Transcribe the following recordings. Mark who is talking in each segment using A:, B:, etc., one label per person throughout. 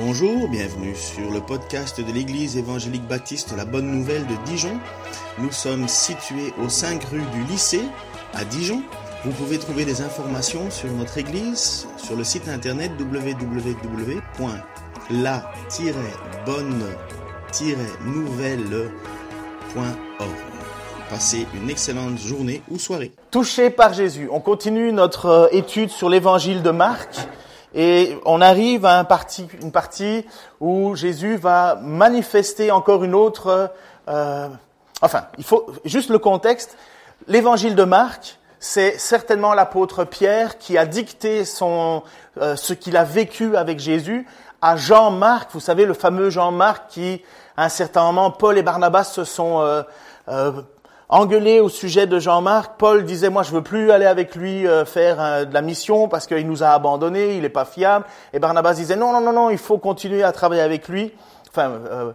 A: Bonjour, bienvenue sur le podcast de l'Église évangélique baptiste La Bonne Nouvelle de Dijon. Nous sommes situés aux 5 rue du lycée à Dijon. Vous pouvez trouver des informations sur notre Église sur le site internet www.la-bonne-nouvelle.org. Passez une excellente journée ou soirée.
B: Touché par Jésus. On continue notre euh, étude sur l'évangile de Marc. Et on arrive à un parti, une partie où Jésus va manifester encore une autre. Euh, enfin, il faut juste le contexte. L'évangile de Marc, c'est certainement l'apôtre Pierre qui a dicté son, euh, ce qu'il a vécu avec Jésus à Jean-Marc. Vous savez, le fameux Jean-Marc qui, à un certain moment, Paul et Barnabas se sont euh, euh engueulé au sujet de Jean-Marc. Paul disait, moi, je veux plus aller avec lui euh, faire euh, de la mission parce qu'il nous a abandonnés, il est pas fiable. Et Barnabas disait, non, non, non, non, il faut continuer à travailler avec lui. Enfin, euh,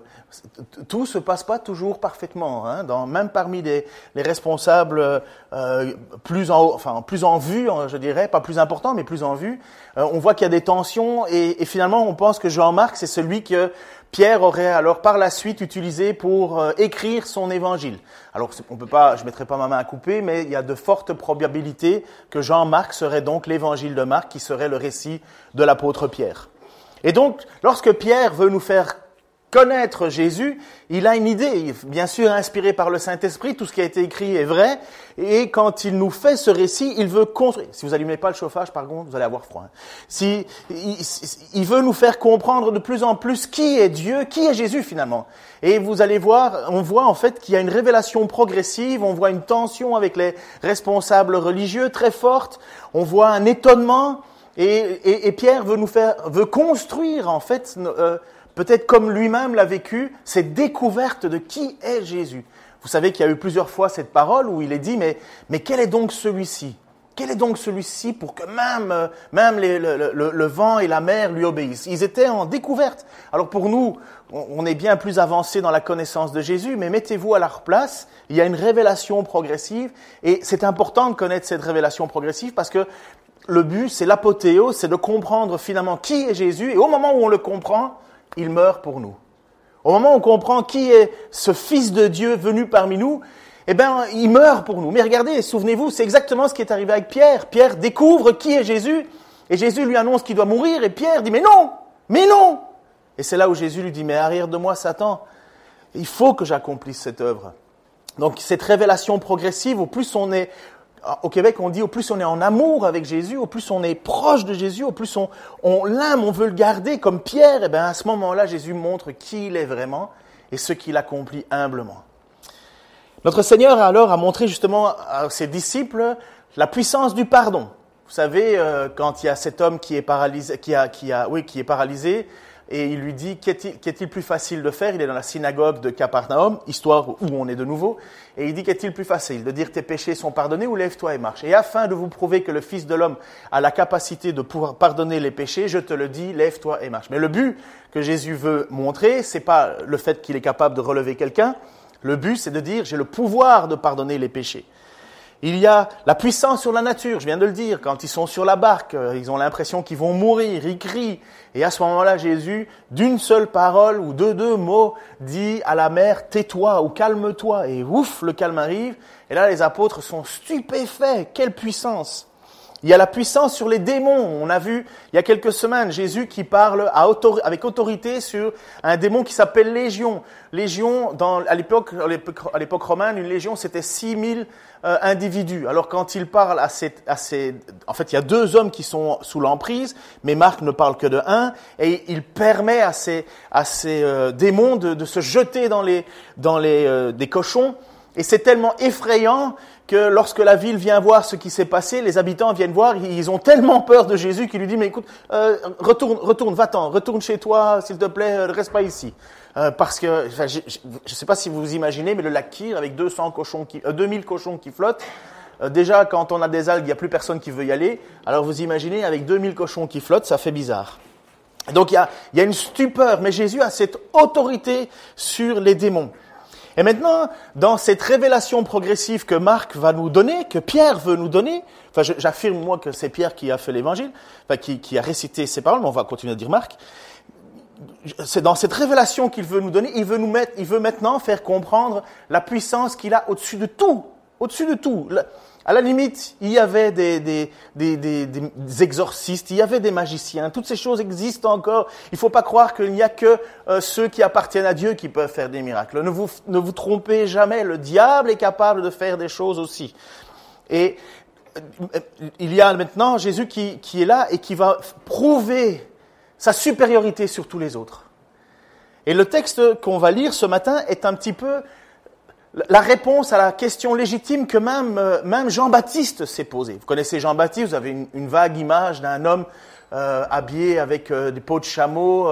B: tout se passe pas toujours parfaitement, hein, dans, même parmi les, les responsables euh, plus en, enfin plus en vue, hein, je dirais, pas plus important, mais plus en vue. Euh, on voit qu'il y a des tensions et, et finalement, on pense que Jean-Marc c'est celui que Pierre aurait alors par la suite utilisé pour euh, écrire son évangile. Alors, on peut pas, je mettrai pas ma main à couper, mais il y a de fortes probabilités que Jean-Marc serait donc l'évangile de Marc, qui serait le récit de l'apôtre Pierre. Et donc, lorsque Pierre veut nous faire connaître Jésus, il a une idée, bien sûr inspiré par le Saint-Esprit, tout ce qui a été écrit est vrai, et quand il nous fait ce récit, il veut construire. Si vous allumez pas le chauffage, par contre, vous allez avoir froid. Hein. Si, il, veut nous faire comprendre de plus en plus qui est Dieu, qui est Jésus finalement. Et vous allez voir, on voit en fait qu'il y a une révélation progressive, on voit une tension avec les responsables religieux très forte, on voit un étonnement, et, et, Pierre veut nous faire, veut construire en fait euh, peut-être comme lui-même l'a vécu, cette découverte de qui est Jésus. Vous savez qu'il y a eu plusieurs fois cette parole où il est dit, mais, mais quel est donc celui-ci? Quel est donc celui-ci pour que même, même le, vent et la mer lui obéissent? Ils étaient en découverte. Alors pour nous, on est bien plus avancé dans la connaissance de Jésus, mais mettez-vous à leur place, il y a une révélation progressive, et c'est important de connaître cette révélation progressive parce que le but, c'est l'apothéose, c'est de comprendre finalement qui est Jésus, et au moment où on le comprend, il meurt pour nous. Au moment où on comprend qui est ce Fils de Dieu venu parmi nous, eh bien, il meurt pour nous. Mais regardez, souvenez-vous, c'est exactement ce qui est arrivé avec Pierre. Pierre découvre qui est Jésus, et Jésus lui annonce qu'il doit mourir, et Pierre dit, mais non, mais non. Et c'est là où Jésus lui dit, mais arrière de moi, Satan, il faut que j'accomplisse cette œuvre. Donc cette révélation progressive, au plus on est au Québec, on dit au plus on est en amour avec Jésus, au plus on est proche de Jésus, au plus on, on l'aime, on veut le garder comme Pierre, et eh bien à ce moment-là, Jésus montre qui il est vraiment et ce qu'il accomplit humblement. Notre Seigneur alors a montré justement à ses disciples la puissance du pardon. Vous savez, euh, quand il y a cet homme qui est paralysé, qui a, qui a, oui, qui est paralysé, et il lui dit qu'est-il plus facile de faire? Il est dans la synagogue de Capernaum, histoire où on est de nouveau, et il dit qu'est-il plus facile? De dire tes péchés sont pardonnés ou lève-toi et marche. Et afin de vous prouver que le Fils de l'homme a la capacité de pouvoir pardonner les péchés, je te le dis, lève-toi et marche. Mais le but que Jésus veut montrer, c'est pas le fait qu'il est capable de relever quelqu'un. Le but, c'est de dire j'ai le pouvoir de pardonner les péchés. Il y a la puissance sur la nature, je viens de le dire, quand ils sont sur la barque, euh, ils ont l'impression qu'ils vont mourir, ils crient. Et à ce moment-là, Jésus, d'une seule parole ou de deux mots, dit à la mer, tais-toi ou calme-toi. Et ouf, le calme arrive. Et là, les apôtres sont stupéfaits. Quelle puissance il y a la puissance sur les démons. On a vu il y a quelques semaines Jésus qui parle avec autorité sur un démon qui s'appelle Légion. Légion, dans, à l'époque, romaine, une légion c'était 6000 euh, individus. Alors quand il parle à ces, à en fait, il y a deux hommes qui sont sous l'emprise, mais Marc ne parle que de un, et il permet à ces, à euh, démons de, de, se jeter dans les, dans les, euh, des cochons. Et c'est tellement effrayant que lorsque la ville vient voir ce qui s'est passé, les habitants viennent voir, ils ont tellement peur de Jésus qu'il lui dit, mais écoute, euh, retourne, retourne, va-t'en, retourne chez toi, s'il te plaît, euh, reste pas ici. Euh, parce que, je ne sais pas si vous vous imaginez, mais le lac Kyr, avec 200 cochons qui, 2000 cochons qui flottent, déjà, quand on a des algues, il n'y a plus personne qui veut y aller. Alors vous imaginez, avec 2000 cochons qui flottent, ça fait bizarre. Donc il y a, il y a une stupeur, mais Jésus a cette autorité sur les démons. Et maintenant, dans cette révélation progressive que Marc va nous donner, que Pierre veut nous donner, enfin j'affirme moi que c'est Pierre qui a fait l'évangile, qui, qui, a récité ces paroles, mais on va continuer à dire Marc, c'est dans cette révélation qu'il veut nous donner, il veut nous mettre, il veut maintenant faire comprendre la puissance qu'il a au-dessus de tout, au-dessus de tout. À la limite, il y avait des, exorcistes, il y avait des magiciens, toutes ces choses existent encore. Il ne faut pas croire qu'il n'y a que euh, ceux qui appartiennent à Dieu qui peuvent faire des miracles. Ne vous, ne vous trompez jamais, le diable est capable de faire des choses aussi. Et euh, il y a maintenant Jésus qui, qui est là et qui va prouver sa supériorité sur tous les autres. Et le texte qu'on va lire ce matin est un petit peu la réponse à la question légitime que même, euh, même Jean-Baptiste s'est posée. Vous connaissez Jean-Baptiste, vous avez une, vague image d'un homme euh, habillé avec euh, des peaux de chameau,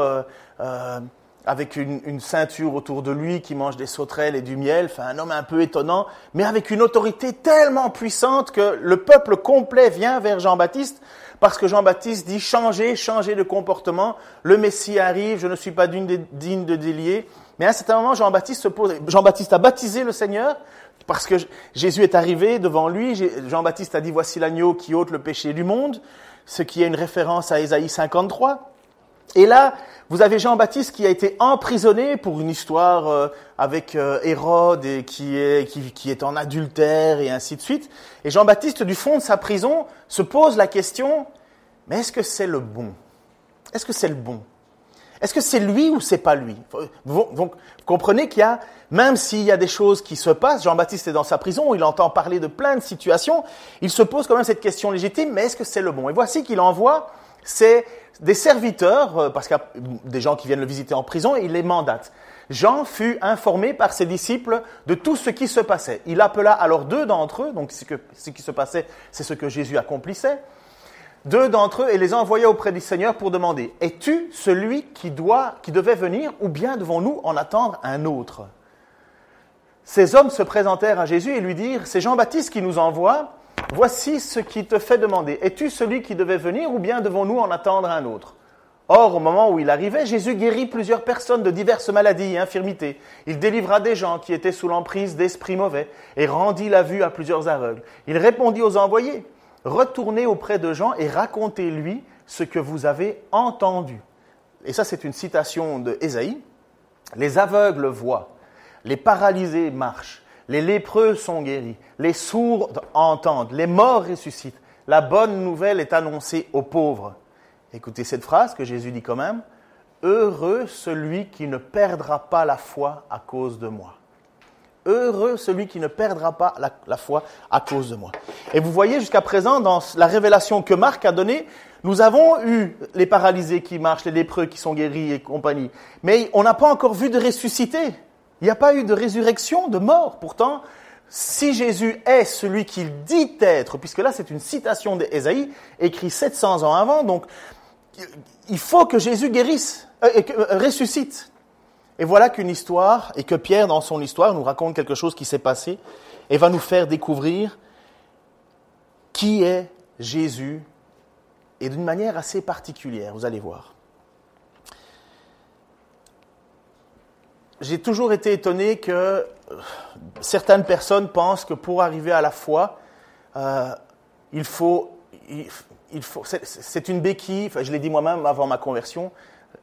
B: avec une, une, ceinture autour de lui qui mange des sauterelles et du miel, enfin un homme un peu étonnant, mais avec une autorité tellement puissante que le peuple complet vient vers Jean-Baptiste parce que Jean-Baptiste dit changez, changez de comportement, le Messie arrive, je ne suis pas digne de délier. Mais à un certain moment, Jean-Baptiste se pose, Jean-Baptiste a baptisé le Seigneur, parce que Jésus est arrivé devant lui, Jean-Baptiste a dit, voici l'agneau qui ôte le péché du monde, ce qui est une référence à Ésaïe 53. Et là, vous avez Jean-Baptiste qui a été emprisonné pour une histoire euh, avec euh, Hérode et qui est, qui, qui est en adultère et ainsi de suite. Et Jean-Baptiste, du fond de sa prison, se pose la question, mais est-ce que c'est le bon? Est-ce que c'est le bon? Est-ce que c'est lui ou c'est pas lui vous, comprenez qu'il y a, même s'il y a des choses qui se passent, Jean-Baptiste est dans sa prison, il entend parler de plein de situations, il se pose quand même cette question légitime, mais est-ce que c'est le bon? Et voici qu'il envoie c'est des serviteurs, euh, parce qu'il y a des gens qui viennent le visiter en prison, et il les mandate. Jean fut informé par ses disciples de tout ce qui se passait. Il appela alors deux d'entre eux, donc ce, ce qui se passait, c'est ce que Jésus accomplissait deux d'entre eux et les envoya auprès du Seigneur pour demander, es-tu celui qui, doit, qui devait venir ou bien devons-nous en attendre un autre? Ces hommes se présentèrent à Jésus et lui dirent, c'est Jean-Baptiste qui nous envoie, voici ce qui te fait demander, es-tu celui qui devait venir ou bien devons-nous en attendre un autre? Or, au moment où il arrivait, Jésus guérit plusieurs personnes de diverses maladies et infirmités. Il délivra des gens qui étaient sous l'emprise d'esprits mauvais et rendit la vue à plusieurs aveugles. Il répondit aux envoyés, retournez auprès de Jean et racontez-lui ce que vous avez entendu. Et ça, c'est une citation de Ésaïe. Les aveugles voient, les paralysés marchent, les lépreux sont guéris, les sourds entendent, les morts ressuscitent. La bonne nouvelle est annoncée aux pauvres. Écoutez cette phrase que Jésus dit quand même. Heureux celui qui ne perdra pas la foi à cause de moi. Heureux celui qui ne perdra pas la, foi à cause de moi. Et vous voyez jusqu'à présent dans la révélation que Marc a donnée, nous avons eu les paralysés qui marchent, les lépreux qui sont guéris et compagnie. Mais on n'a pas encore vu de ressuscité. Il n'y a pas eu de résurrection, de mort. Pourtant, si Jésus est celui qu'il dit être, puisque là c'est une citation d'Ésaïe, écrit 700 ans avant, donc il faut que Jésus guérisse, euh, euh, ressuscite. Et voilà qu'une histoire, et que Pierre, dans son histoire, nous raconte quelque chose qui s'est passé, et va nous faire découvrir qui est Jésus, et d'une manière assez particulière, vous allez voir. J'ai toujours été étonné que euh, certaines personnes pensent que pour arriver à la foi, euh, il faut, c'est une béquille, je l'ai dit moi-même avant ma conversion,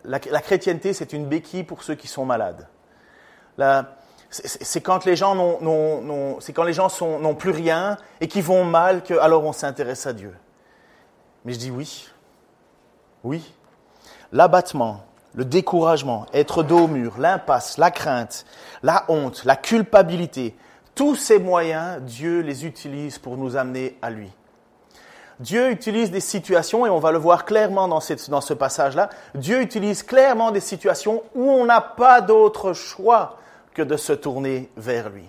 B: la, chrétienté, c'est une béquille pour ceux qui sont malades. C'est quand les gens n'ont, plus rien et qui vont mal que alors on s'intéresse à Dieu. Mais je dis oui, oui. L'abattement, le découragement, être dos au mur, l'impasse, la crainte, la honte, la culpabilité, tous ces moyens, Dieu les utilise pour nous amener à lui. Dieu utilise des situations, et on va le voir clairement dans, dans ce passage-là, Dieu utilise clairement des situations où on n'a pas d'autre choix que de se tourner vers lui.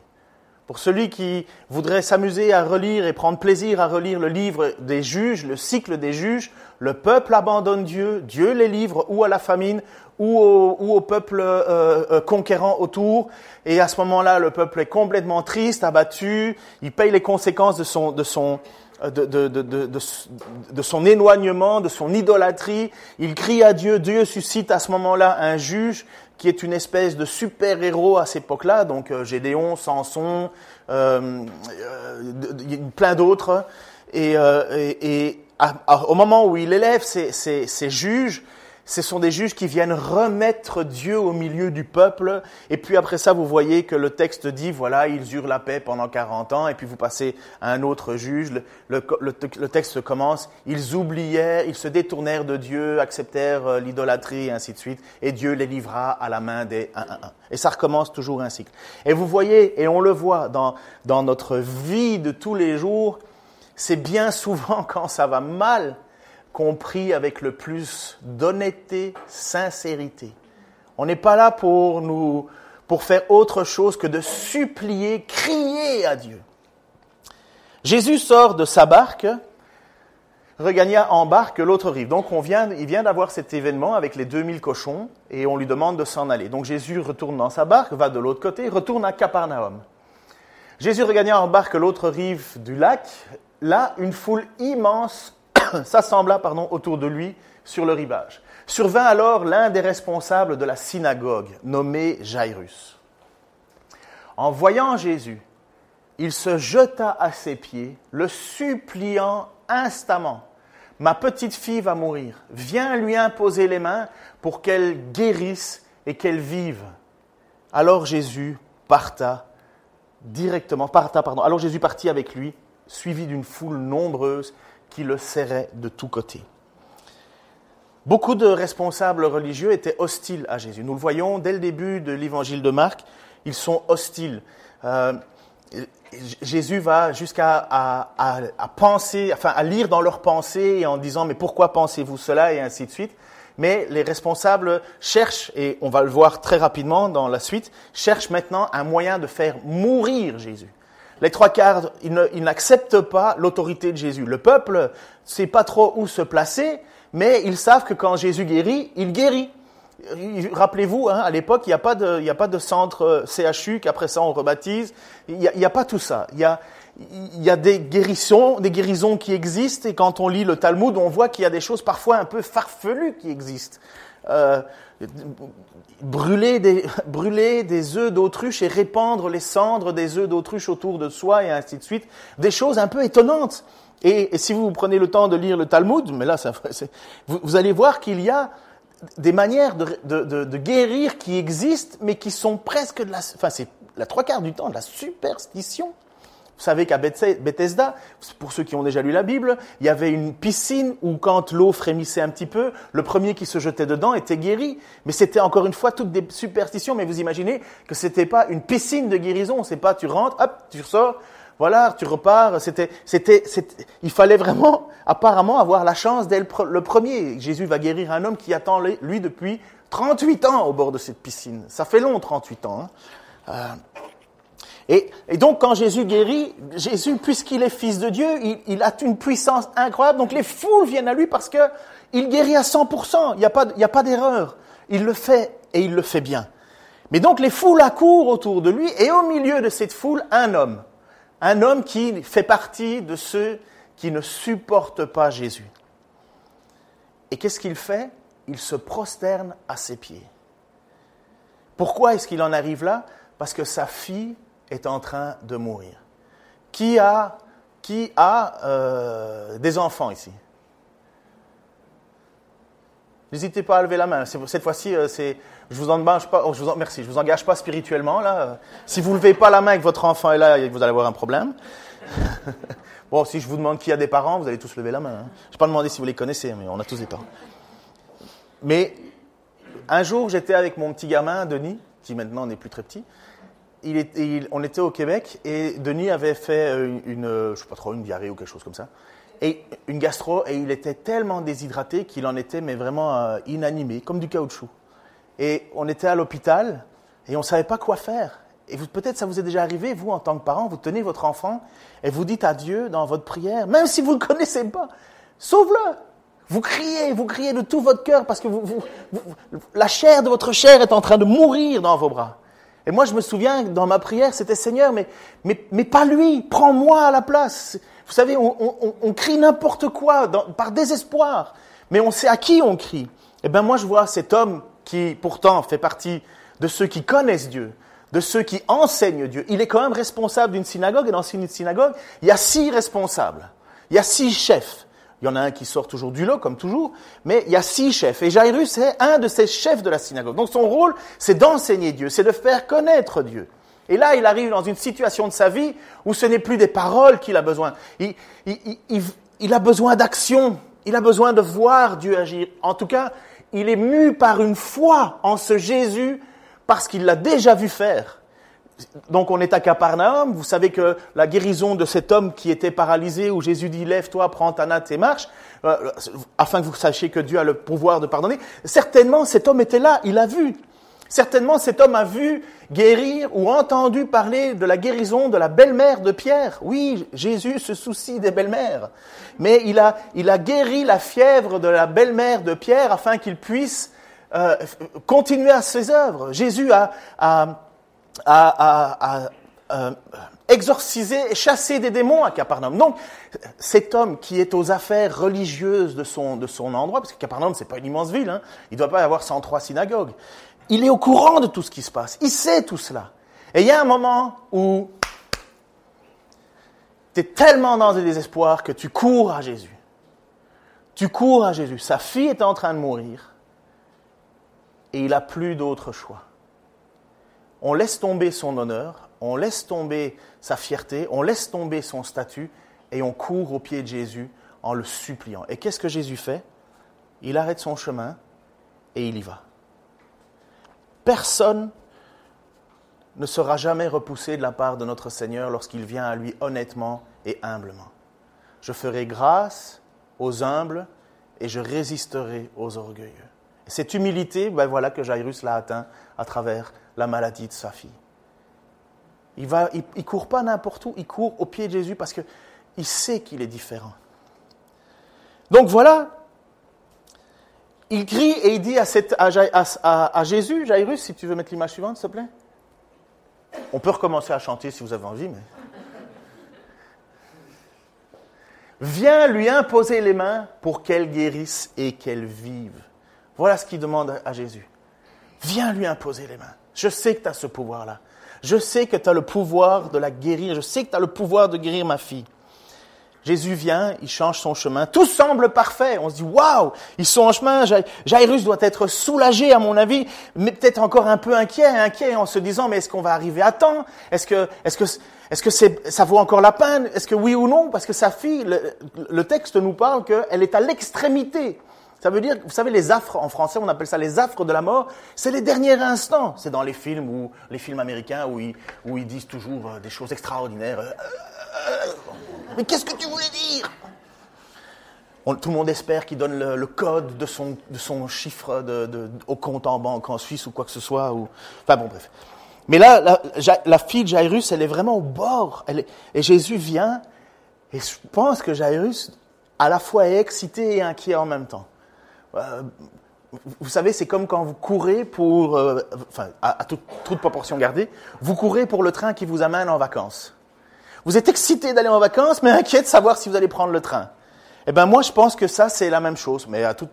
B: Pour celui qui voudrait s'amuser à relire et prendre plaisir à relire le livre des juges, le cycle des juges, le peuple abandonne Dieu, Dieu les livre ou à la famine ou au, peuple euh, euh, conquérant autour, et à ce moment-là, le peuple est complètement triste, abattu, il paye les conséquences de son, de son, de, de, de, de, son éloignement, de son idolâtrie. Il crie à Dieu. Dieu suscite à ce moment-là un juge qui est une espèce de super-héros à cette époque-là, donc euh, Gédéon, Samson, euh, euh, plein d'autres. Et, euh, et, au moment où il élève ces, ces, ces juges, ce sont des juges qui viennent remettre Dieu au milieu du peuple. Et puis après ça, vous voyez que le texte dit, voilà, ils eurent la paix pendant 40 ans. Et puis vous passez à un autre juge. Le, texte commence, ils oublièrent, ils se détournèrent de Dieu, acceptèrent euh, l'idolâtrie et ainsi de suite. Et Dieu les livra à la main des 1, 1, 1. Et ça recommence toujours un cycle. Et vous voyez, et on le voit dans, dans notre vie de tous les jours, c'est bien souvent quand ça va mal compris avec le plus d'honnêteté, sincérité. On n'est pas là pour nous, pour faire autre chose que de supplier, crier à Dieu. Jésus sort de sa barque, regagna en barque l'autre rive. Donc on vient, il vient d'avoir cet événement avec les 2000 cochons et on lui demande de s'en aller. Donc Jésus retourne dans sa barque, va de l'autre côté, retourne à Capernaum. Jésus regagna en barque l'autre rive du lac. Là, une foule immense s'assembla pardon, autour de lui sur le rivage. Survint alors l'un des responsables de la synagogue, nommé Jairus. En voyant Jésus, il se jeta à ses pieds, le suppliant instamment. Ma petite fille va mourir. Viens lui imposer les mains pour qu'elle guérisse et qu'elle vive. Alors Jésus parta directement, parta, pardon. Alors Jésus partit avec lui, suivi d'une foule nombreuse qui le serrait de tous côtés. Beaucoup de responsables religieux étaient hostiles à Jésus. Nous le voyons dès le début de l'évangile de Marc, ils sont hostiles. Euh, Jésus va jusqu'à à, penser, enfin à lire dans leurs pensées en disant mais pourquoi pensez-vous cela et ainsi de suite. Mais les responsables cherchent, et on va le voir très rapidement dans la suite, cherchent maintenant un moyen de faire mourir Jésus. Les trois quarts, ils n'acceptent pas l'autorité de Jésus. Le peuple sait pas trop où se placer, mais ils savent que quand Jésus guérit, il guérit. Rappelez-vous, hein, à l'époque, il n'y a, pas de, a pas de centre euh, CHU qu'après ça on rebaptise. Il n'y a, pas tout ça. Il y a, y a des guérisons, des guérisons qui existent, et quand on lit le Talmud, on voit qu'il y a des choses parfois un peu farfelues qui existent. Euh, brûler des, brûler des œufs d'autruche et répandre les cendres des œufs d'autruche autour de soi et ainsi de suite. Des choses un peu étonnantes. Et, si vous prenez le temps de lire le Talmud, mais là, vous, allez voir qu'il y a des manières de, de, guérir qui existent, mais qui sont presque de la, enfin, c'est la trois quarts du temps de la superstition. Vous savez qu'à Bethesda, pour ceux qui ont déjà lu la Bible, il y avait une piscine où quand l'eau frémissait un petit peu, le premier qui se jetait dedans était guéri. Mais c'était encore une fois toutes des superstitions. Mais vous imaginez que c'était pas une piscine de guérison. C'est pas tu rentres, hop, tu ressors, voilà, tu repars. C'était, c'était, il fallait vraiment, apparemment, avoir la chance d'être le premier. Jésus va guérir un homme qui attend lui depuis 38 ans au bord de cette piscine. Ça fait long, 38 ans. Hein. Euh, et, donc, quand Jésus guérit, Jésus, puisqu'il est fils de Dieu, il, a une puissance incroyable. Donc, les foules viennent à lui parce que il guérit à 100%. Il n'y a pas, a pas d'erreur. Il le fait et il le fait bien. Mais donc, les foules accourent autour de lui et au milieu de cette foule, un homme. Un homme qui fait partie de ceux qui ne supportent pas Jésus. Et qu'est-ce qu'il fait? Il se prosterne à ses pieds. Pourquoi est-ce qu'il en arrive là? Parce que sa fille est en train de mourir. Qui a, qui a euh, des enfants ici? N'hésitez pas à lever la main. Cette fois-ci, euh, je vous engage pas. Oh, vous engage pas spirituellement là. Si vous levez pas la main et que votre enfant est là, vous allez avoir un problème. bon, si je vous demande qui a des parents, vous allez tous lever la main. Hein. Je vais pas demander si vous les connaissez, mais on a tous des parents. Mais un jour, j'étais avec mon petit gamin Denis, qui maintenant n'est plus très petit, il on était au Québec et Denis avait fait euh, une, une, je sais pas trop, une diarrhée ou quelque chose comme ça. Et une gastro, et il était tellement déshydraté qu'il en était mais vraiment euh, inanimé, comme du caoutchouc. Et on était à l'hôpital et on ne savait pas quoi faire. Et peut-être ça vous est déjà arrivé, vous en tant que parent, vous tenez votre enfant et vous dites à Dieu dans votre prière, même si vous ne le connaissez pas, sauve-le. Vous criez, vous criez de tout votre cœur parce que la chair de votre chair est en train de mourir dans vos bras. Et moi, je me souviens, dans ma prière, c'était Seigneur, mais, mais, mais pas lui, prends-moi à la place. Vous savez, on, crie n'importe quoi par désespoir, mais on sait à qui on crie. Eh bien, moi, je vois cet homme qui, pourtant, fait partie de ceux qui connaissent Dieu, de ceux qui enseignent Dieu. Il est quand même responsable d'une synagogue, et dans une synagogue, il y a six responsables, il y a six chefs. Il y en a un qui sort toujours du lot, comme toujours, mais il y a six chefs. Et Jairus est un de ces chefs de la synagogue. Donc son rôle, c'est d'enseigner Dieu, c'est de faire connaître Dieu. Et là, il arrive dans une situation de sa vie où ce n'est plus des paroles qu'il a besoin. Il, il a besoin d'action. Il a besoin de voir Dieu agir. En tout cas, il est mu par une foi en ce Jésus parce qu'il l'a déjà vu faire donc on est à Capernaum, vous savez que la guérison de cet homme qui était paralysé, où Jésus dit lève-toi, prends ta natte et marche, euh, afin que vous sachiez que Dieu a le pouvoir de pardonner, certainement cet homme était là, il a vu. Certainement cet homme a vu guérir ou entendu parler de la guérison de la belle-mère de Pierre. Oui, Jésus se soucie des belles-mères. Mais il a, il a guéri la fièvre de la belle-mère de Pierre afin qu'il puisse euh, continuer à ses œuvres. Jésus a, a à, euh, exorciser et chasser des démons à Capernaum. Donc, cet homme qui est aux affaires religieuses de son, de son endroit, parce que Capernaum, c'est pas une immense ville, hein, il ne doit pas y avoir 103 synagogues, il est au courant de tout ce qui se passe, il sait tout cela. Et il y a un moment où tu es tellement dans le désespoir que tu cours à Jésus. Tu cours à Jésus. Sa fille est en train de mourir et il n'a plus d'autre choix on laisse tomber son honneur, on laisse tomber sa fierté, on laisse tomber son statut et on court au pied de Jésus en le suppliant. Et qu'est-ce que Jésus fait? Il arrête son chemin et il y va. Personne ne sera jamais repoussé de la part de notre Seigneur lorsqu'il vient à lui honnêtement et humblement. Je ferai grâce aux humbles et je résisterai aux orgueilleux. Et cette humilité, ben voilà que Jairus l'a atteint à travers la maladie de sa fille. Il ne court pas n'importe où, il court au pied de Jésus parce qu'il sait qu'il est différent. Donc voilà, il crie et il dit à, à, Jésus, Jairus, si tu veux mettre l'image suivante, s'il te plaît. On peut recommencer à chanter si vous avez envie, mais. Viens lui imposer les mains pour qu'elle guérisse et qu'elle vive. Voilà ce qu'il demande à Jésus. Viens lui imposer les mains. Je sais que tu as ce pouvoir-là. Je sais que tu as le pouvoir de la guérir. Je sais que tu as le pouvoir de guérir ma fille. Jésus vient, il change son chemin. Tout semble parfait. On se dit, waouh, ils sont en chemin. Jairus doit être soulagé, à mon avis, mais peut-être encore un peu inquiet, inquiet en se disant, mais est-ce qu'on va arriver à temps? Est-ce que, est-ce que, est-ce que ça vaut encore la peine? Est-ce que oui ou non? Parce que sa fille, le, le texte nous parle qu'elle est à l'extrémité. Ça veut dire, vous savez, les affres, en français, on appelle ça les affres de la mort, c'est les derniers instants. C'est dans les films, ou les films américains, où ils, où disent toujours euh, des choses extraordinaires. Euh, euh, mais qu'est-ce que tu voulais dire? Tout le monde espère qu'il donne le, code de son, chiffre au compte en banque en Suisse ou quoi que ce soit. Enfin bon, bref. Mais là, la, fille de Jairus, elle est vraiment au bord. Et Jésus vient, et je pense que Jairus, à la fois, est excité et inquiet en même temps. Euh, vous savez, c'est comme quand vous courez pour, euh, enfin, à, toute, toute, proportion gardée, vous courez pour le train qui vous amène en vacances. Vous êtes excité d'aller en vacances, mais inquiet de savoir si vous allez prendre le train. Eh ben moi, je pense que ça, c'est la même chose, mais à tout,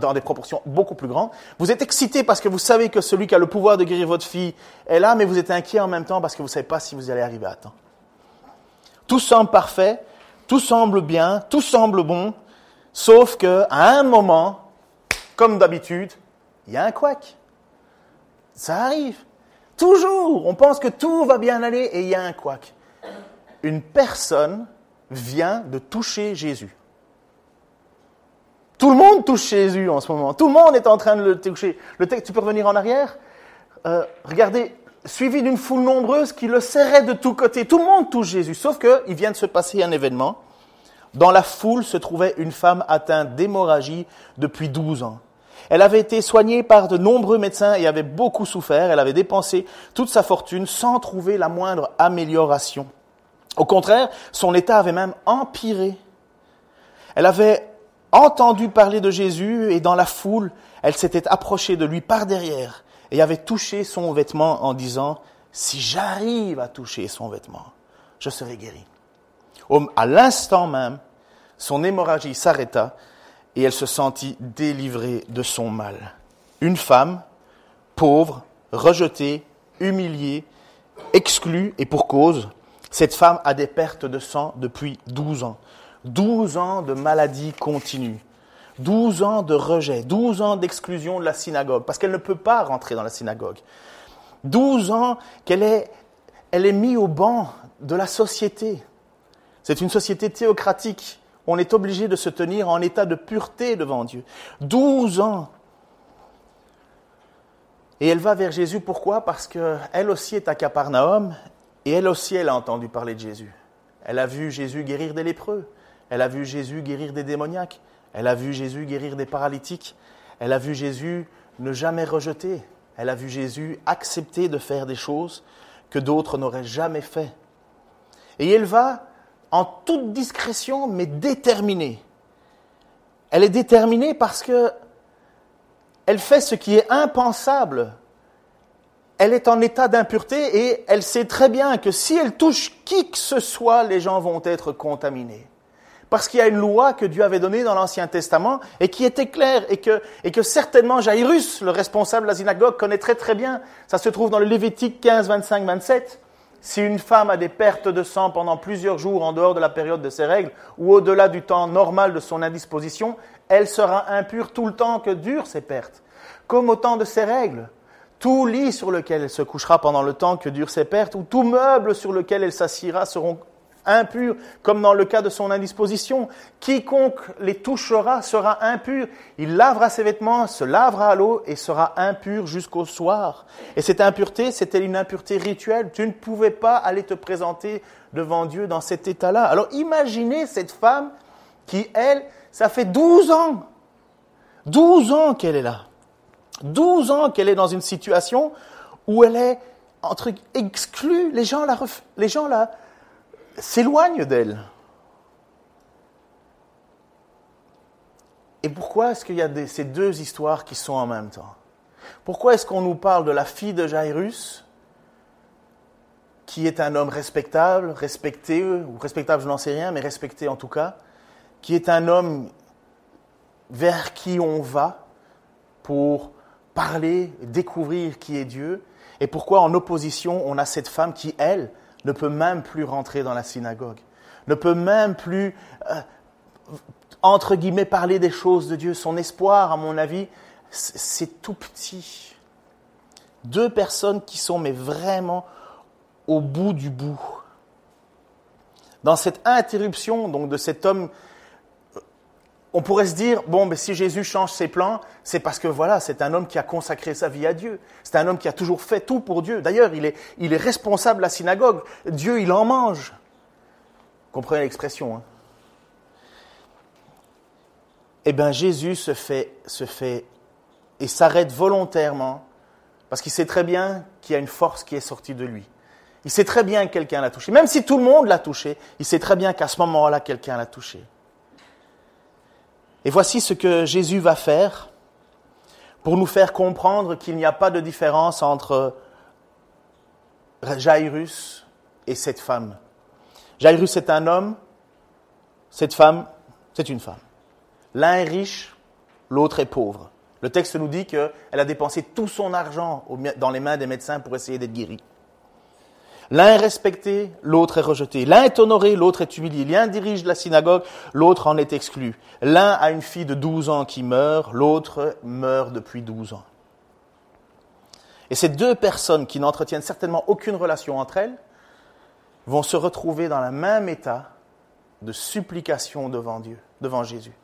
B: dans des proportions beaucoup plus grandes. Vous êtes excité parce que vous savez que celui qui a le pouvoir de guérir votre fille est là, mais vous êtes inquiet en même temps parce que vous ne savez pas si vous allez arriver à temps. Tout semble parfait, tout semble bien, tout semble bon, sauf que à un moment, comme d'habitude, il y a un couac. Ça arrive. Toujours. On pense que tout va bien aller et il y a un couac. Une personne vient de toucher Jésus. Tout le monde touche Jésus en ce moment. Tout le monde est en train de le toucher. Le texte, tu peux revenir en arrière? Euh, Regardez, suivi d'une foule nombreuse qui le serrait de tous côtés. Tout le monde touche Jésus, sauf qu'il vient de se passer un événement. Dans la foule se trouvait une femme atteinte d'hémorragie depuis 12 ans. Elle avait été soignée par de nombreux médecins et avait beaucoup souffert. Elle avait dépensé toute sa fortune sans trouver la moindre amélioration. Au contraire, son état avait même empiré. Elle avait entendu parler de Jésus et dans la foule, elle s'était approchée de lui par derrière et avait touché son vêtement en disant, si j'arrive à toucher son vêtement, je serai guéri. À l'instant même, son hémorragie s'arrêta et elle se sentit délivrée de son mal. Une femme, pauvre, rejetée, humiliée, exclue, et pour cause, cette femme a des pertes de sang depuis douze ans. 12 ans de maladie continue. 12 ans de rejet, 12 ans d'exclusion de la synagogue, parce qu'elle ne peut pas rentrer dans la synagogue. 12 ans qu'elle est, elle est mise au banc de la société. C'est une société théocratique. On est obligé de se tenir en état de pureté devant Dieu. 12 ans. Et elle va vers Jésus. Pourquoi? Parce qu'elle aussi est à Capernaum et elle aussi, elle a entendu parler de Jésus. Elle a vu Jésus guérir des lépreux. Elle a vu Jésus guérir des démoniaques. Elle a vu Jésus guérir des paralytiques. Elle a vu Jésus ne jamais rejeter. Elle a vu Jésus accepter de faire des choses que d'autres n'auraient jamais fait. Et elle va en toute discrétion, mais déterminée. Elle est déterminée parce que elle fait ce qui est impensable. Elle est en état d'impureté et elle sait très bien que si elle touche qui que ce soit, les gens vont être contaminés. Parce qu'il y a une loi que Dieu avait donnée dans l'Ancien Testament et qui était claire et que, et que certainement Jairus, le responsable de la synagogue, connaîtrait très bien. Ça se trouve dans le Lévitique 15, 25, 27. Si une femme a des pertes de sang pendant plusieurs jours en dehors de la période de ses règles ou au-delà du temps normal de son indisposition, elle sera impure tout le temps que durent ses pertes. Comme au temps de ses règles. Tout lit sur lequel elle se couchera pendant le temps que durent ses pertes, ou tout meuble sur lequel elle s'assiera seront impur, comme dans le cas de son indisposition. Quiconque les touchera sera impur. Il lavera ses vêtements, se lavera à l'eau et sera impur jusqu'au soir. Et cette impureté, c'était une impureté rituelle. Tu ne pouvais pas aller te présenter devant Dieu dans cet état-là. Alors imaginez cette femme qui, elle, ça fait 12 ans, 12 ans qu'elle est là. 12 ans qu'elle est dans une situation où elle est entre exclue. Les gens la, les gens la, s'éloigne d'elle. Et pourquoi est-ce qu'il y a ces deux histoires qui sont en même temps? Pourquoi est-ce qu'on nous parle de la fille de Jairus, qui est un homme respectable, respecté, ou respectable, je n'en sais rien, mais respecté en tout cas, qui est un homme vers qui on va pour parler, découvrir qui est Dieu, et pourquoi en opposition on a cette femme qui, elle, ne peut même plus rentrer dans la synagogue, ne peut même plus, euh, entre guillemets, parler des choses de Dieu. Son espoir, à mon avis, c'est tout petit. Deux personnes qui sont, mais vraiment, au bout du bout. Dans cette interruption donc, de cet homme on pourrait se dire, bon, mais si Jésus change ses plans, c'est parce que voilà, c'est un homme qui a consacré sa vie à Dieu. C'est un homme qui a toujours fait tout pour Dieu. D'ailleurs, il est, il est responsable de la synagogue. Dieu, il en mange. comprenez l'expression. Hein? Eh bien, Jésus se fait, se fait et s'arrête volontairement parce qu'il sait très bien qu'il y a une force qui est sortie de lui. Il sait très bien que quelqu'un l'a touché. Même si tout le monde l'a touché, il sait très bien qu'à ce moment-là, quelqu'un l'a touché. Et voici ce que Jésus va faire pour nous faire comprendre qu'il n'y a pas de différence entre Jairus et cette femme. Jairus est un homme, cette femme, c'est une femme. L'un est riche, l'autre est pauvre. Le texte nous dit qu'elle a dépensé tout son argent dans les mains des médecins pour essayer d'être guérie. L'un est respecté, l'autre est rejeté. L'un est honoré, l'autre est humilié. L'un dirige la synagogue, l'autre en est exclu. L'un a une fille de 12 ans qui meurt, l'autre meurt depuis 12 ans. Et ces deux personnes qui n'entretiennent certainement aucune relation entre elles vont se retrouver dans le même état de supplication devant Dieu, devant Jésus.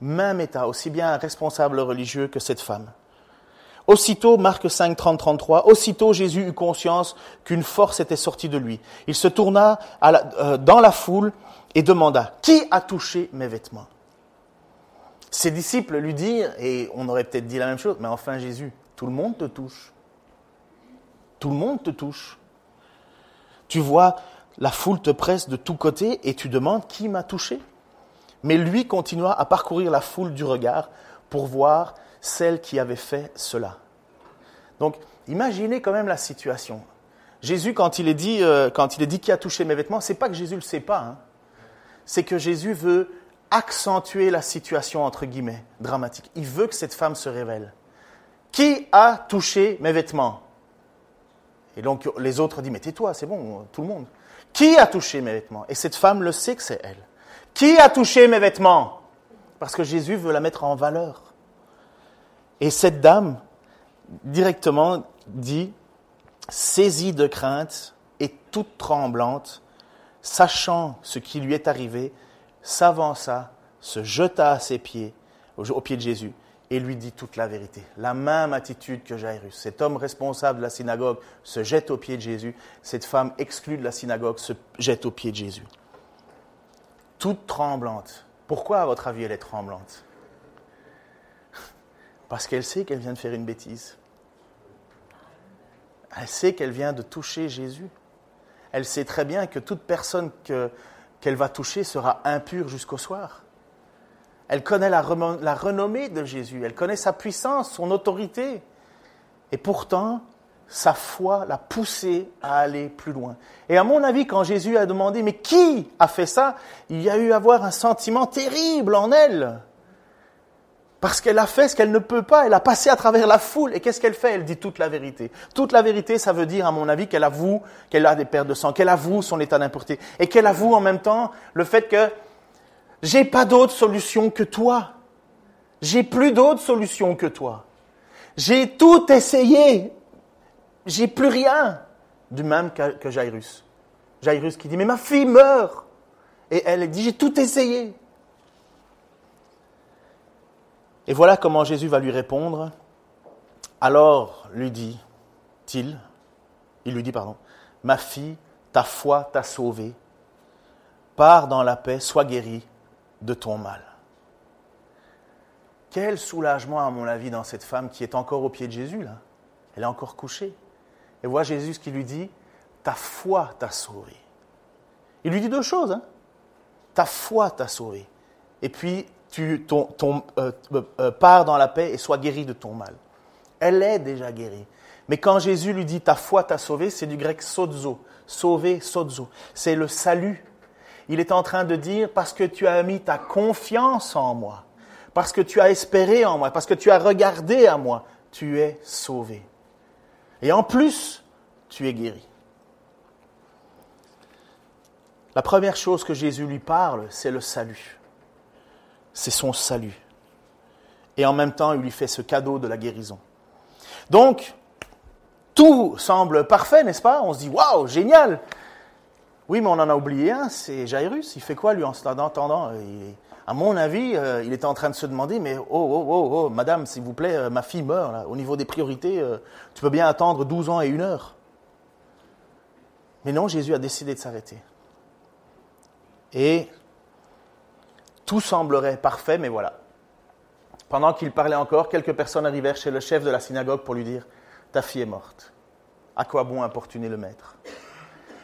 B: Même état, aussi bien un responsable religieux que cette femme. Aussitôt, Marc 5, 30, 33, aussitôt Jésus eut conscience qu'une force était sortie de lui. Il se tourna euh, dans la foule et demanda, Qui a touché mes vêtements? Ses disciples lui dirent, et on aurait peut-être dit la même chose, mais enfin Jésus, tout le monde te touche. Tout le monde te touche. Tu vois, la foule te presse de tous côtés et tu demandes, Qui m'a touché? Mais lui continua à parcourir la foule du regard pour voir celle qui avait fait cela. Donc, imaginez quand même la situation. Jésus, quand il est dit, euh, qui a touché mes vêtements, c'est pas que Jésus le sait pas. Hein. C'est que Jésus veut accentuer la situation entre guillemets dramatique. Il veut que cette femme se révèle. Qui a touché mes vêtements? Et donc les autres disent mais tais-toi, c'est bon, tout le monde. Qui a touché mes vêtements? Et cette femme le sait que c'est elle. Qui a touché mes vêtements? Parce que Jésus veut la mettre en valeur. Et cette dame, directement, dit, saisie de crainte et toute tremblante, sachant ce qui lui est arrivé, s'avança, se jeta à ses pieds, aux pieds de Jésus, et lui dit toute la vérité. La même attitude que Jairus. Cet homme responsable de la synagogue se jette aux pieds de Jésus. Cette femme exclue de la synagogue se jette aux pieds de Jésus. Toute tremblante. Pourquoi, à votre avis, elle est tremblante? Parce qu'elle sait qu'elle vient de faire une bêtise. Elle sait qu'elle vient de toucher Jésus. Elle sait très bien que toute personne qu'elle va toucher sera impure jusqu'au soir. Elle connaît la, renommée de Jésus, elle connaît sa puissance, son autorité. Et pourtant, sa foi l'a poussée à aller plus loin. Et à mon avis, quand Jésus a demandé, mais qui a fait ça? Il y a eu à avoir un sentiment terrible en elle. Parce qu'elle a fait ce qu'elle ne peut pas, elle a passé à travers la foule. Et qu'est-ce qu'elle fait? Elle dit toute la vérité. Toute la vérité, ça veut dire, à mon avis, qu'elle avoue qu'elle a des pertes de sang, qu'elle avoue son état d'impureté. Et qu'elle avoue en même temps le fait que j'ai pas d'autre solution que toi. J'ai plus d'autre solution que toi. J'ai tout essayé. J'ai plus rien. Du même que, Jairus. Jairus qui dit, mais ma fille meurt. Et elle dit, j'ai tout essayé. Et voilà comment Jésus va lui répondre. Alors lui dit-il, il lui dit, pardon, ma fille, ta foi t'a sauvée. Pars dans la paix, sois guérie de ton mal. Quel soulagement, à mon avis, dans cette femme qui est encore au pied de Jésus, là. Elle est encore couchée. Et voit Jésus qui lui dit, ta foi t'a sauvé. Il lui dit deux choses. Hein. Ta foi t'a sauvé. Et puis, tu euh, euh, pars dans la paix et sois guéri de ton mal. Elle est déjà guérie. Mais quand Jésus lui dit ta foi t'a sauvé, c'est du grec sozo, sauver, sozo. C'est le salut il est en train de dire parce que tu as mis ta confiance en moi, parce que tu as espéré en moi, parce que tu as regardé à moi, tu es sauvé. Et en plus, tu es guéri. La première chose que Jésus lui parle, c'est le salut. C'est son salut. Et en même temps, il lui fait ce cadeau de la guérison. Donc, tout semble parfait, n'est-ce pas? On se dit, waouh, génial oui, mais on en a oublié un, c'est Jairus. Il fait quoi, lui, en se entendant À mon avis, euh, il était en train de se demander, mais oh, oh, oh, oh, madame, s'il vous plaît, euh, ma fille meurt, là. Au niveau des priorités, euh, tu peux bien attendre 12 ans et une heure. Mais non, Jésus a décidé de s'arrêter. Et tout semblerait parfait, mais voilà. Pendant qu'il parlait encore, quelques personnes arrivèrent chez le chef de la synagogue pour lui dire, ta fille est morte. À quoi bon importuner le maître?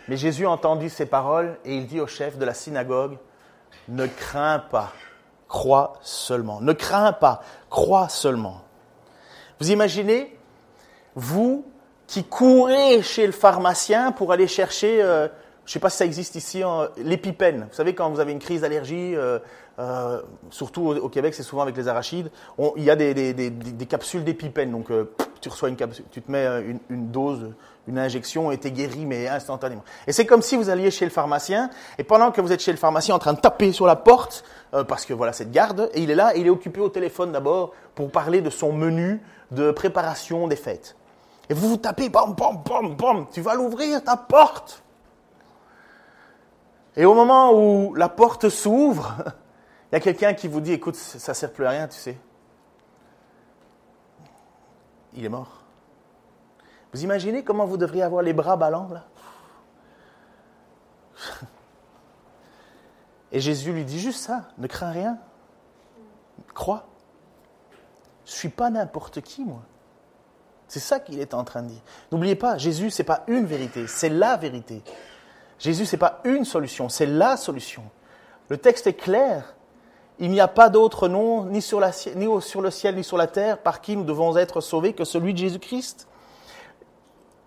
B: Mais Jésus entendu ces paroles et il dit au chef de la synagogue, ne crains pas, crois seulement. Ne crains pas, crois seulement. Vous imaginez, vous qui courez chez le pharmacien pour aller chercher, euh, je ne sais pas si ça existe ici, l'épipène. Vous savez, quand vous avez une crise d'allergie, euh, euh, surtout au, Québec, c'est souvent avec les arachides, il y a des, capsules d'épipène. Donc, tu reçois une capsule, tu te mets une, une dose une injection et t'es guéri, mais instantanément. Et c'est comme si vous alliez chez le pharmacien, et pendant que vous êtes chez le pharmacien en train de taper sur la porte, euh, parce que voilà, cette garde, et il est là, et il est occupé au téléphone d'abord pour parler de son menu de préparation des fêtes. Et vous vous tapez, bam, bam, bam, bam, tu vas l'ouvrir, ta porte. Et au moment où la porte s'ouvre, il y a quelqu'un qui vous dit, écoute, ça sert plus à rien, tu sais. Il est mort. Vous imaginez comment vous devriez avoir les bras ballants là? Et Jésus lui dit juste ça, ne crains rien, crois. Je ne suis pas n'importe qui, moi. C'est ça qu'il est en train de dire. N'oubliez pas, Jésus, ce n'est pas une vérité, c'est la vérité. Jésus, ce n'est pas une solution, c'est la solution. Le texte est clair. Il n'y a pas d'autre nom, ni sur, la, ni sur le ciel, ni sur la terre, par qui nous devons être sauvés que celui de Jésus-Christ.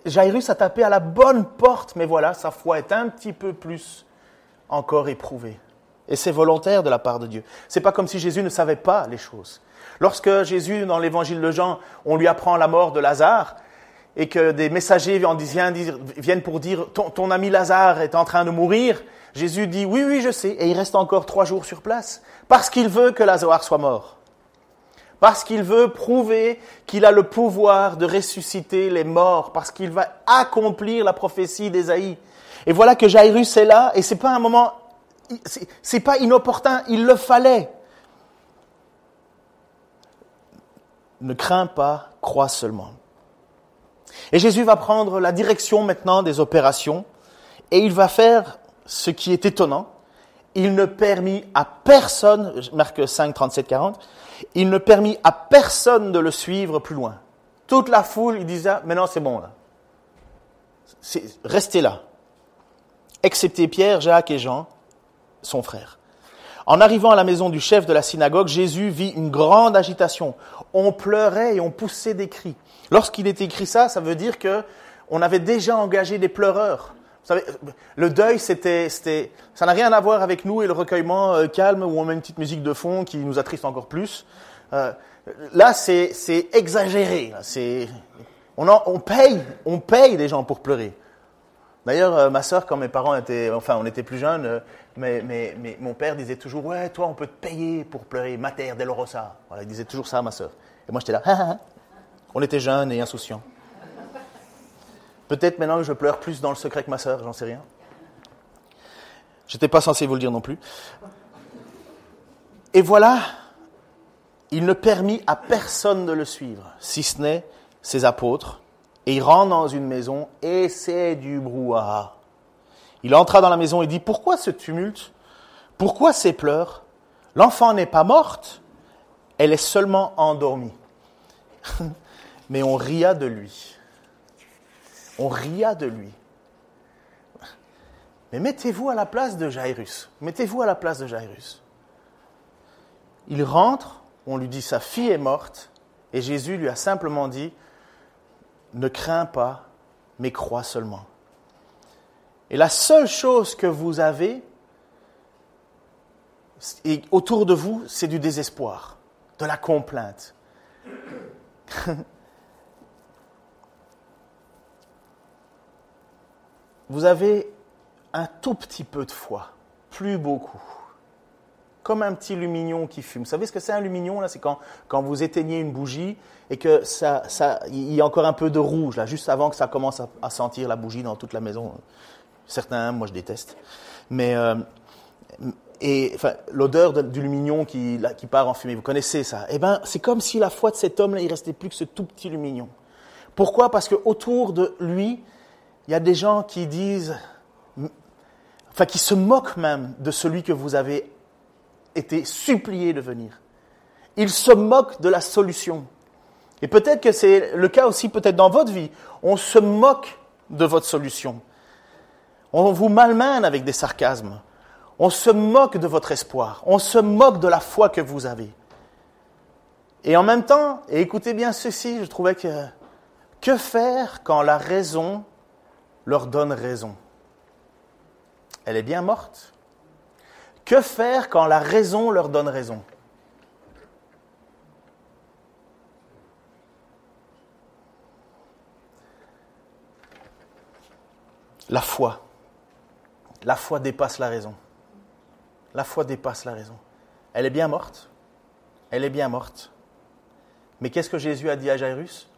B: Jairus a tapé à la bonne porte, mais voilà, sa foi est un petit peu plus encore éprouvée. Et c'est volontaire de la part de Dieu. C'est pas comme si Jésus ne savait pas les choses. Lorsque Jésus, dans l'évangile de Jean, on lui apprend la mort de Lazare, et que des messagers viennent pour dire ton, ton, ami Lazare est en train de mourir, Jésus dit oui, oui, je sais, et il reste encore trois jours sur place, parce qu'il veut que Lazare soit mort, parce qu'il veut prouver qu'il a le pouvoir de ressusciter les morts, parce qu'il va accomplir la prophétie d'Ésaïe. Et voilà que Jairus est là, et c'est pas un moment, c'est pas inopportun, il le fallait. Ne crains pas, crois seulement. Et Jésus va prendre la direction maintenant des opérations et il va faire ce qui est étonnant. Il ne permit à personne, Marc 5, 37, 40, il ne permit à personne de le suivre plus loin. Toute la foule, il disait, maintenant c'est bon là. Restez là. Excepté Pierre, Jacques et Jean, son frère. En arrivant à la maison du chef de la synagogue, Jésus vit une grande agitation. On pleurait et on poussait des cris. Lorsqu'il est écrit ça, ça veut dire que on avait déjà engagé des pleureurs. Vous savez, le deuil, c'était, ça n'a rien à voir avec nous et le recueillement euh, calme où on met une petite musique de fond qui nous attriste encore plus. Euh, là, c'est, exagéré. On, on paye, on paye des gens pour pleurer. D'ailleurs, euh, ma sœur, quand mes parents étaient, enfin, on était plus jeunes, mais, mon père disait toujours, ouais, toi, on peut te payer pour pleurer, mater delorosa. Voilà, il disait toujours ça à ma sœur. Et moi, j'étais là, on était jeunes et insouciants. Peut-être maintenant que je pleure plus dans le secret que ma sœur, j'en sais rien. J'étais pas censé vous le dire non plus. Et voilà, il ne permit à personne de le suivre, si ce n'est ses apôtres, et il rentre dans une maison et c'est du brouhaha. Il entra dans la maison et dit, pourquoi ce tumulte? Pourquoi ces pleurs? L'enfant n'est pas morte, elle est seulement endormie. Mais on ria de lui. On ria de lui. Mais mettez-vous à la place de Jairus. Mettez-vous à la place de Jairus. Il rentre, on lui dit sa fille est morte, et Jésus lui a simplement dit, ne crains pas, mais crois seulement. Et la seule chose que vous avez autour de vous, c'est du désespoir, de la complainte. Vous avez un tout petit peu de foi, plus beaucoup comme un petit lumignon qui fume. Vous savez ce que c'est un lumignon là? C'est quand, quand vous éteignez une bougie et que ça, ça, il y a encore un peu de rouge là, juste avant que ça commence à, sentir la bougie dans toute la maison. Certains, moi je déteste. Mais euh, et enfin, l'odeur du lumignon qui, qui part en fumée, vous connaissez ça. Eh ben, c'est comme si la foi de cet homme là, il restait plus que ce tout petit lumignon. Pourquoi? Parce que autour de lui, il y a des gens qui disent, enfin, qui se moquent même de celui que vous avez été supplié de venir. Il se moque de la solution. Et peut-être que c'est le cas aussi peut-être dans votre vie. On se moque de votre solution. On vous malmène avec des sarcasmes. On se moque de votre espoir. On se moque de la foi que vous avez. Et en même temps, et écoutez bien ceci, je trouvais que que faire quand la raison leur donne raison Elle est bien morte? Que faire quand la raison leur donne raison? La foi. La foi dépasse la raison. La foi dépasse la raison. Elle est bien morte? Elle est bien morte. Mais qu'est-ce que Jésus a dit à Jairus?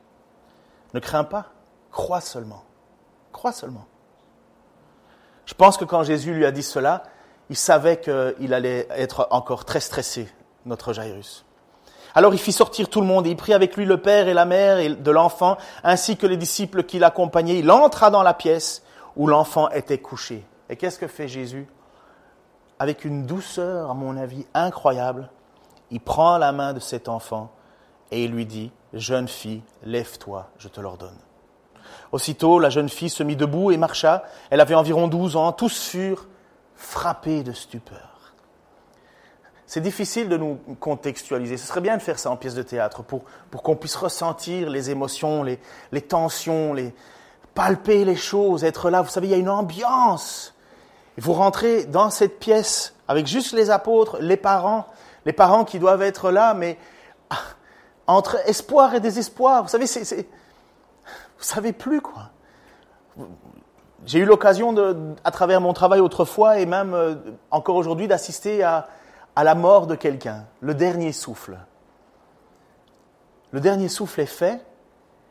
B: Ne crains pas, crois seulement. Crois seulement. Je pense que quand Jésus lui a dit cela, il savait qu'il allait être encore très stressé, notre Jairus. Alors il fit sortir tout le monde et il prit avec lui le père et la mère de l'enfant, ainsi que les disciples qui l'accompagnaient. Il entra dans la pièce où l'enfant était couché. Et qu'est-ce que fait Jésus? Avec une douceur, à mon avis, incroyable, il prend la main de cet enfant et il lui dit, Jeune fille, lève-toi, je te l'ordonne. Aussitôt, la jeune fille se mit debout et marcha. Elle avait environ douze ans. Tous furent frappé de stupeur. C'est difficile de nous contextualiser. Ce serait bien de faire ça en pièce de théâtre pour, pour qu'on puisse ressentir les émotions, les, les tensions, les, palper les choses, être là. Vous savez, il y a une ambiance. Vous rentrez dans cette pièce avec juste les apôtres, les parents, les parents qui doivent être là, mais ah, entre espoir et désespoir. Vous savez, c'est, savez plus quoi. J'ai eu l'occasion, à travers mon travail autrefois et même euh, encore aujourd'hui, d'assister à, la mort de quelqu'un, le dernier souffle. Le dernier souffle est fait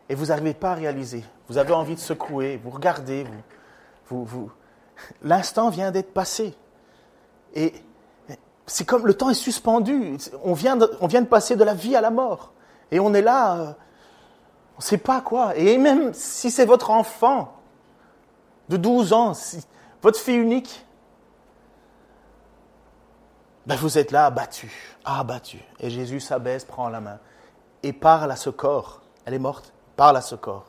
B: et vous n'arrivez pas à réaliser. Vous avez envie de secouer, vous regardez, vous, vous, vous... l'instant vient d'être passé. Et c'est comme le temps est suspendu. On vient, de, on vient de passer de la vie à la mort. Et on est là, euh, on ne sait pas quoi. Et même si c'est votre enfant de 12 ans, votre fille unique, ben vous êtes là abattu, abattu. Et Jésus s'abaisse, prend la main et parle à ce corps. Elle est morte, parle à ce corps.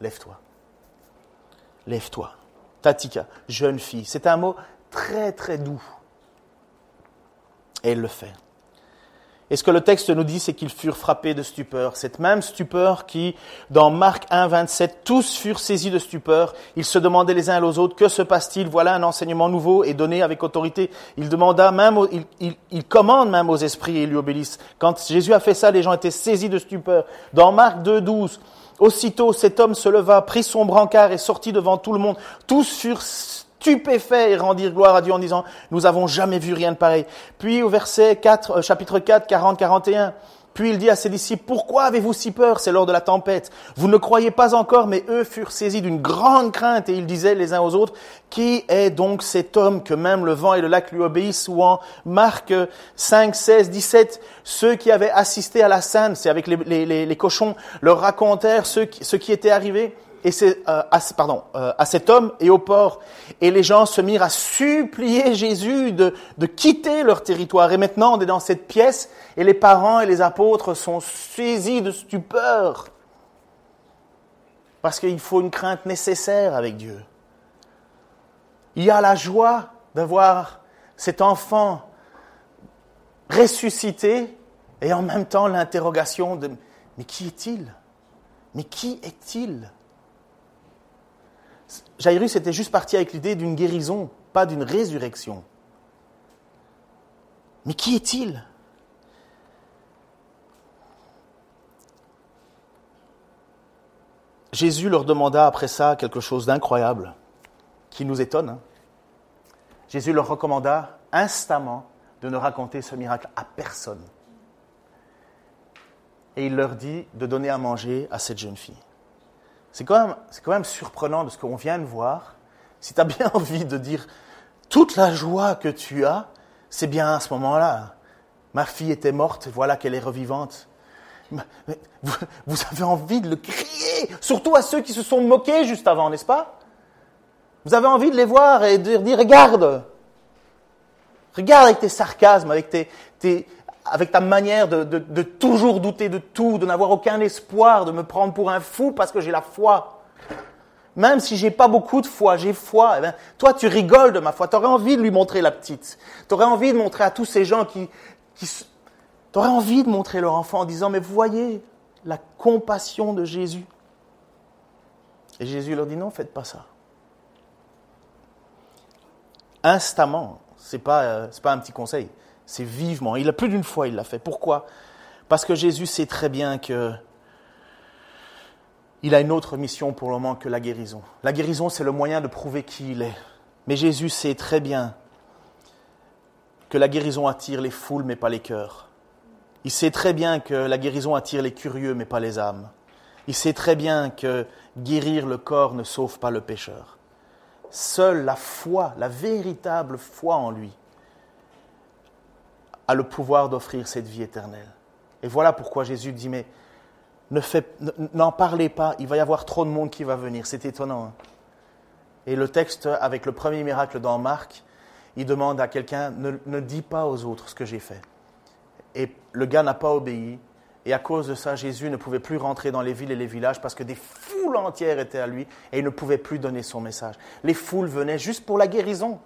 B: Lève-toi. Lève-toi. Tatika, jeune fille. C'est un mot très très doux. Et elle le fait. Et ce que le texte nous dit, c'est qu'ils furent frappés de stupeur. Cette même stupeur qui, dans Marc 1, 27, tous furent saisis de stupeur. Ils se demandaient les uns aux autres, que se passe-t-il? Voilà un enseignement nouveau et donné avec autorité. Il demanda même, il, il, commande même aux esprits et ils lui obéissent. Quand Jésus a fait ça, les gens étaient saisis de stupeur. Dans Marc 2, 12, aussitôt cet homme se leva, prit son brancard et sortit devant tout le monde. Tous furent stupéfaits et rendirent gloire à Dieu en disant, nous avons jamais vu rien de pareil. Puis au verset 4, euh, chapitre 4, 40, 41, puis il dit à ses disciples, pourquoi avez-vous si peur? C'est lors de la tempête. Vous ne croyez pas encore, mais eux furent saisis d'une grande crainte et ils disaient les uns aux autres, qui est donc cet homme que même le vent et le lac lui obéissent? Ou en Marc 5, 16, 17, ceux qui avaient assisté à la scène, c'est avec les, cochons, leur racontèrent ce qui était arrivé et euh, à, pardon, euh, à cet homme et au port. Et les gens se mirent à supplier Jésus de, de quitter leur territoire. Et maintenant, on est dans cette pièce et les parents et les apôtres sont saisis de stupeur. Parce qu'il faut une crainte nécessaire avec Dieu. Il y a la joie d'avoir cet enfant ressuscité et en même temps l'interrogation de mais qui est-il? Mais qui est-il? Jairus était juste parti avec l'idée d'une guérison, pas d'une résurrection. Mais qui est-il? Jésus leur demanda après ça quelque chose d'incroyable, qui nous étonne. Hein. Jésus leur recommanda instamment de ne raconter ce miracle à personne. Et il leur dit de donner à manger à cette jeune fille. C'est quand, quand même surprenant de ce qu'on vient de voir. Si tu as bien envie de dire toute la joie que tu as, c'est bien à ce moment-là. Ma fille était morte, voilà qu'elle est revivante. Vous, avez envie de le crier, surtout à ceux qui se sont moqués juste avant, n'est-ce pas? Vous avez envie de les voir et de dire, regarde, regarde avec tes sarcasmes, avec tes, avec ta manière de, toujours douter de tout, de n'avoir aucun espoir, de me prendre pour un fou parce que j'ai la foi. Même si j'ai pas beaucoup de foi, j'ai foi. Eh bien, toi, tu rigoles de ma foi. Tu aurais envie de lui montrer la petite. Tu aurais envie de montrer à tous ces gens qui, qui tu aurais envie de montrer leur enfant en disant, mais voyez la compassion de Jésus. Et Jésus leur dit, non, faites pas ça. Instamment, c'est pas, euh, pas un petit conseil c'est vivement. Il a plus d'une fois, il l'a fait. Pourquoi? Parce que Jésus sait très bien que il a une autre mission pour le moment que la guérison. La guérison, c'est le moyen de prouver qui il est. Mais Jésus sait très bien que la guérison attire les foules, mais pas les cœurs. Il sait très bien que la guérison attire les curieux, mais pas les âmes. Il sait très bien que guérir le corps ne sauve pas le pécheur. Seule la foi, la véritable foi en lui, a le pouvoir d'offrir cette vie éternelle. Et voilà pourquoi Jésus dit, mais n'en parlez pas, il va y avoir trop de monde qui va venir. C'est étonnant. Hein. Et le texte, avec le premier miracle dans Marc, il demande à quelqu'un, ne, ne dis pas aux autres ce que j'ai fait. Et le gars n'a pas obéi. Et à cause de ça, Jésus ne pouvait plus rentrer dans les villes et les villages parce que des foules entières étaient à lui et il ne pouvait plus donner son message. Les foules venaient juste pour la guérison.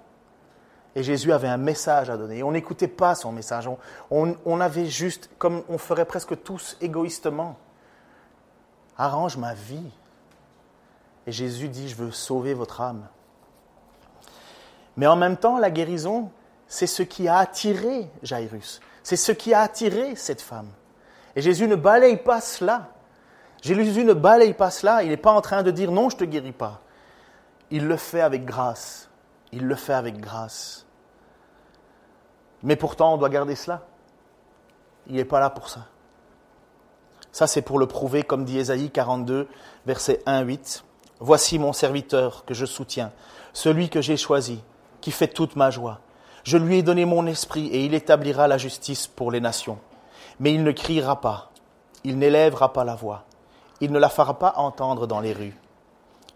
B: Et Jésus avait un message à donner. on n'écoutait pas son message. On, avait juste, comme on ferait presque tous égoïstement, arrange ma vie. Et Jésus dit, je veux sauver votre âme. Mais en même temps, la guérison, c'est ce qui a attiré Jairus. C'est ce qui a attiré cette femme. Et Jésus ne balaye pas cela. Jésus ne balaye pas cela, il n'est pas en train de dire non, je ne te guéris pas. Il le fait avec grâce. Il le fait avec grâce. Mais pourtant, on doit garder cela. Il n'est pas là pour ça. Ça, c'est pour le prouver, comme dit Ésaïe 42, verset 1, 8. Voici mon serviteur que je soutiens, celui que j'ai choisi, qui fait toute ma joie. Je lui ai donné mon esprit et il établira la justice pour les nations. Mais il ne criera pas, il n'élèvera pas la voix, il ne la fera pas entendre dans les rues.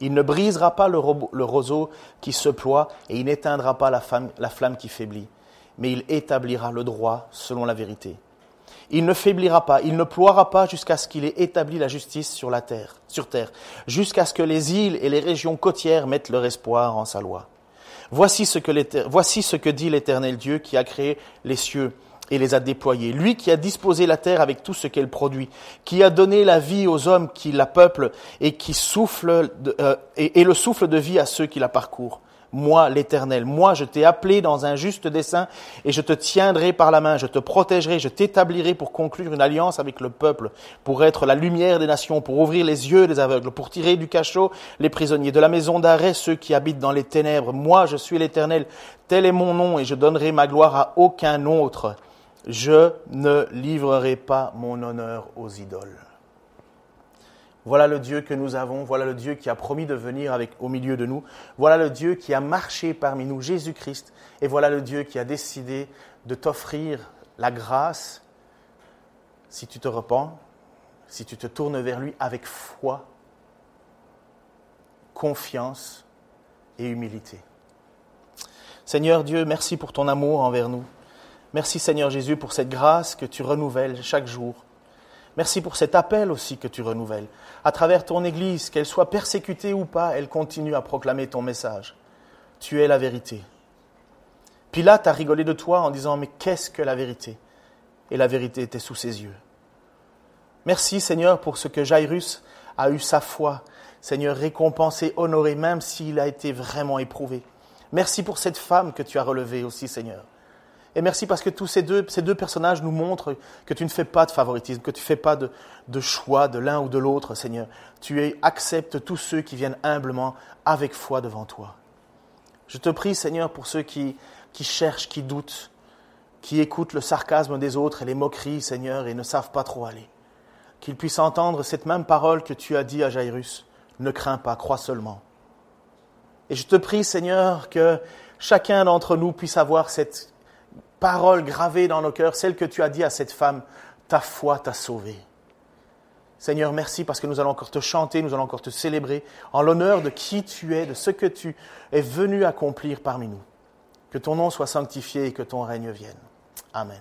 B: Il ne brisera pas le, roseau qui se ploie et il n'éteindra pas la, la flamme qui faiblit, mais il établira le droit selon la vérité. Il ne faiblira pas, il ne ploiera pas jusqu'à ce qu'il ait établi la justice sur la terre, sur terre, jusqu'à ce que les îles et les régions côtières mettent leur espoir en sa loi. Voici ce que, voici ce que dit l'Éternel Dieu qui a créé les cieux et les a déployés. Lui qui a disposé la terre avec tout ce qu'elle produit, qui a donné la vie aux hommes qui la peuplent et qui souffle euh, et le souffle de vie à ceux qui la parcourent moi l'Éternel. Moi, je t'ai appelé dans un juste dessein et je te tiendrai par la main, je te protégerai, je t'établirai pour conclure une alliance avec le peuple, pour être la lumière des nations, pour ouvrir les yeux des aveugles, pour tirer du cachot les prisonniers, de la maison d'arrêt ceux qui habitent dans les ténèbres. Moi, je suis l'Éternel, tel est mon nom et je donnerai ma gloire à aucun autre. Je ne livrerai pas mon honneur aux idoles. Voilà le Dieu que nous avons, voilà le Dieu qui a promis de venir au milieu de nous, voilà le Dieu qui a marché parmi nous, Jésus-Christ, et voilà le Dieu qui a décidé de t'offrir la grâce si tu te repens, si tu te tournes vers lui avec foi, confiance et humilité. Seigneur Dieu, merci pour ton amour envers nous. Merci Seigneur Jésus pour cette grâce que tu renouvelles chaque jour. Merci pour cet appel aussi que tu renouvelles. À travers ton Église, qu'elle soit persécutée ou pas, elle continue à proclamer ton message. Tu es la vérité. Pilate a rigolé de toi en disant, mais qu'est-ce que la vérité? Et la vérité était sous ses yeux. Merci Seigneur pour ce que Jairus a eu sa foi. Seigneur, récompensé, honoré, même s'il a été vraiment éprouvé. Merci pour cette femme que tu as relevée aussi, Seigneur. Et merci parce que tous ces deux, personnages nous montrent que tu ne fais pas de favoritisme, que tu ne fais pas de, de choix de l'un ou de l'autre, Seigneur. Tu acceptes tous ceux qui viennent humblement avec foi devant toi. Je te prie, Seigneur, pour ceux qui, qui cherchent, qui doutent, qui écoutent le sarcasme des autres et les moqueries, Seigneur, et ne savent pas trop aller. Qu'ils puissent entendre cette même parole que tu as dit à Jairus. Ne crains pas, crois seulement. Et je te prie, Seigneur, que chacun d'entre nous puisse avoir cette parole gravée dans nos cœurs, celle que tu as dit à cette femme, ta foi t'a sauvé. Seigneur, merci parce que nous allons encore te chanter, nous allons encore te célébrer en l'honneur de qui tu es, de ce que tu es venu accomplir parmi nous. Que ton nom soit sanctifié et que ton règne vienne. Amen.